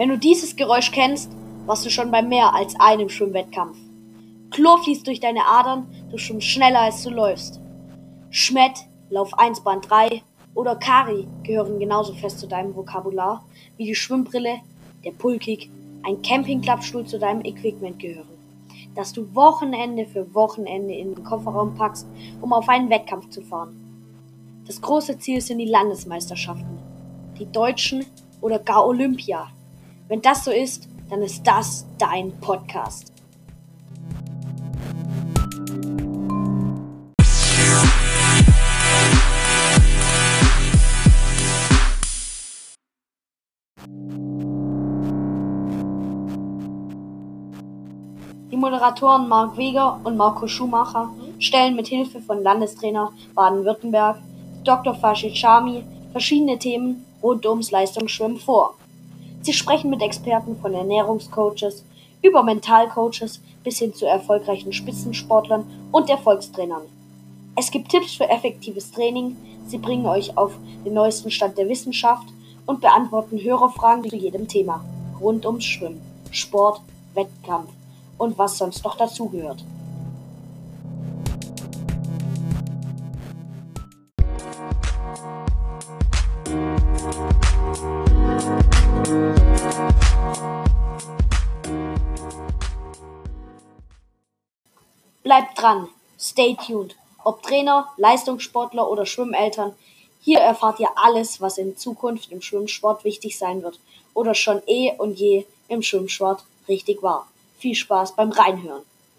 Wenn du dieses Geräusch kennst, warst du schon bei mehr als einem Schwimmwettkampf. Chlor fließt durch deine Adern, du schwimmst schneller als du läufst. Schmett, Lauf 1 Bahn 3 oder Kari gehören genauso fest zu deinem Vokabular wie die Schwimmbrille, der Pulkig, ein Campingklappstuhl zu deinem Equipment gehören, das du Wochenende für Wochenende in den Kofferraum packst, um auf einen Wettkampf zu fahren. Das große Ziel sind die Landesmeisterschaften, die Deutschen oder gar Olympia. Wenn das so ist, dann ist das dein Podcast. Moderatoren Marc Weger und Marco Schumacher stellen mit Hilfe von Landestrainer Baden-Württemberg Dr. Fashid Shami verschiedene Themen rund ums Leistungsschwimmen vor. Sie sprechen mit Experten von Ernährungscoaches über Mentalcoaches bis hin zu erfolgreichen Spitzensportlern und Erfolgstrainern. Es gibt Tipps für effektives Training, sie bringen euch auf den neuesten Stand der Wissenschaft und beantworten Hörerfragen zu jedem Thema rund ums Schwimmen, Sport, Wettkampf und was sonst noch dazugehört. Bleibt dran, stay tuned. Ob Trainer, Leistungssportler oder Schwimmeltern, hier erfahrt ihr alles, was in Zukunft im Schwimmsport wichtig sein wird oder schon eh und je im Schwimmsport richtig war. Viel Spaß beim Reinhören.